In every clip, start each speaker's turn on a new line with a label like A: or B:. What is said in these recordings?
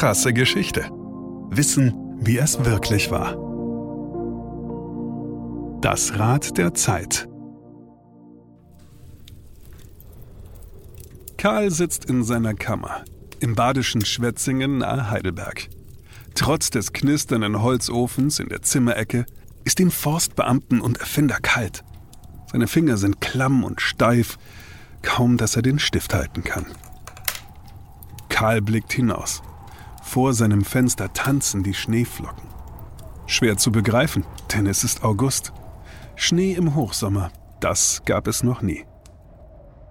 A: Krasse Geschichte. Wissen, wie es wirklich war. Das Rad der Zeit. Karl sitzt in seiner Kammer im badischen Schwetzingen nahe Heidelberg. Trotz des knisternden Holzofens in der Zimmerecke ist dem Forstbeamten und Erfinder kalt. Seine Finger sind klamm und steif, kaum dass er den Stift halten kann. Karl blickt hinaus. Vor seinem Fenster tanzen die Schneeflocken. Schwer zu begreifen, denn es ist August. Schnee im Hochsommer, das gab es noch nie.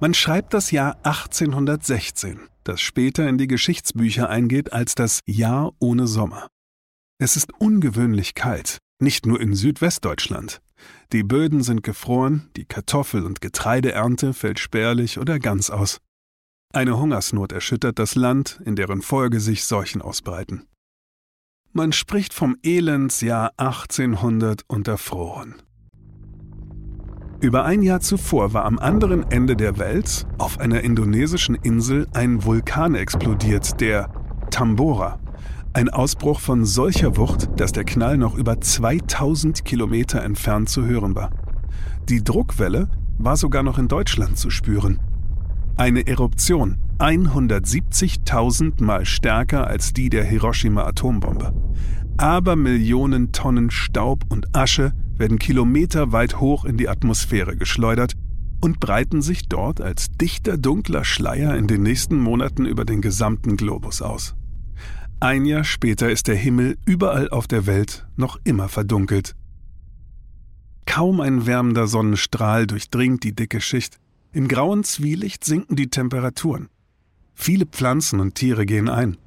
A: Man schreibt das Jahr 1816, das später in die Geschichtsbücher eingeht als das Jahr ohne Sommer. Es ist ungewöhnlich kalt, nicht nur in Südwestdeutschland. Die Böden sind gefroren, die Kartoffel- und Getreideernte fällt spärlich oder ganz aus. Eine Hungersnot erschüttert das Land, in deren Folge sich Seuchen ausbreiten. Man spricht vom Elendsjahr 1800 unter Frohen. Über ein Jahr zuvor war am anderen Ende der Welt, auf einer indonesischen Insel, ein Vulkan explodiert, der Tambora. Ein Ausbruch von solcher Wucht, dass der Knall noch über 2000 Kilometer entfernt zu hören war. Die Druckwelle war sogar noch in Deutschland zu spüren. Eine Eruption 170.000 Mal stärker als die der Hiroshima-Atombombe. Aber Millionen Tonnen Staub und Asche werden kilometerweit hoch in die Atmosphäre geschleudert und breiten sich dort als dichter dunkler Schleier in den nächsten Monaten über den gesamten Globus aus. Ein Jahr später ist der Himmel überall auf der Welt noch immer verdunkelt. Kaum ein wärmender Sonnenstrahl durchdringt die dicke Schicht. Im grauen Zwielicht sinken die Temperaturen. Viele Pflanzen und Tiere gehen ein.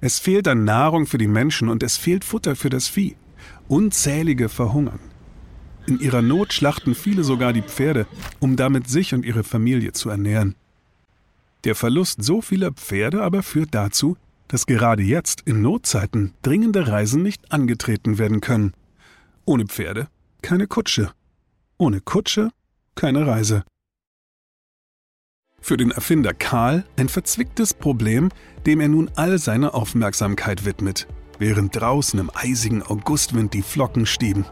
A: Es fehlt an Nahrung für die Menschen und es fehlt Futter für das Vieh. Unzählige verhungern. In ihrer Not schlachten viele sogar die Pferde, um damit sich und ihre Familie zu ernähren. Der Verlust so vieler Pferde aber führt dazu, dass gerade jetzt in Notzeiten dringende Reisen nicht angetreten werden können. Ohne Pferde keine Kutsche. Ohne Kutsche keine Reise. Für den Erfinder Karl ein verzwicktes Problem, dem er nun all seine Aufmerksamkeit widmet, während draußen im eisigen Augustwind die Flocken stieben.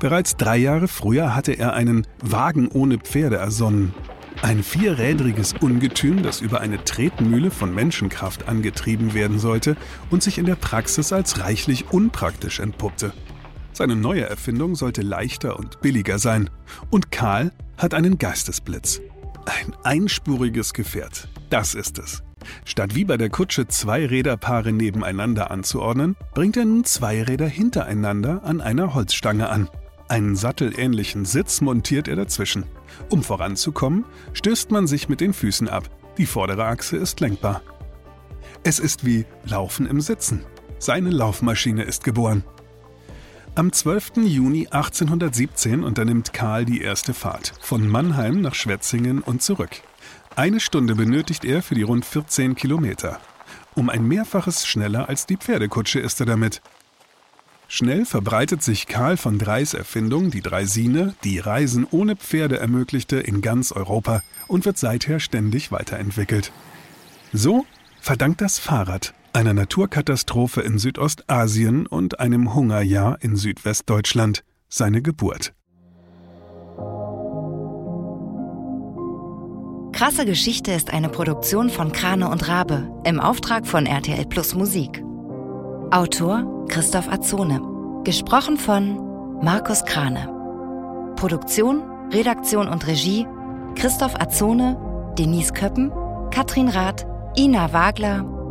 A: Bereits drei Jahre früher hatte er einen Wagen ohne Pferde ersonnen. Ein vierrädriges Ungetüm, das über eine Tretmühle von Menschenkraft angetrieben werden sollte und sich in der Praxis als reichlich unpraktisch entpuppte. Seine neue Erfindung sollte leichter und billiger sein. Und Karl hat einen Geistesblitz. Ein einspuriges Gefährt. Das ist es. Statt wie bei der Kutsche zwei Räderpaare nebeneinander anzuordnen, bringt er nun zwei Räder hintereinander an einer Holzstange an. Einen sattelähnlichen Sitz montiert er dazwischen. Um voranzukommen, stößt man sich mit den Füßen ab. Die vordere Achse ist lenkbar. Es ist wie Laufen im Sitzen. Seine Laufmaschine ist geboren. Am 12. Juni 1817 unternimmt Karl die erste Fahrt von Mannheim nach Schwetzingen und zurück. Eine Stunde benötigt er für die rund 14 Kilometer. Um ein Mehrfaches schneller als die Pferdekutsche ist er damit. Schnell verbreitet sich Karl von Dreis Erfindung, die Dreisine, die Reisen ohne Pferde ermöglichte, in ganz Europa und wird seither ständig weiterentwickelt. So verdankt das Fahrrad einer Naturkatastrophe in Südostasien und einem Hungerjahr in Südwestdeutschland seine Geburt.
B: Krasse Geschichte ist eine Produktion von Krane und Rabe im Auftrag von RTL Plus Musik. Autor Christoph Azone. Gesprochen von Markus Krane. Produktion, Redaktion und Regie Christoph Azone, Denise Köppen, Katrin Rath, Ina Wagler,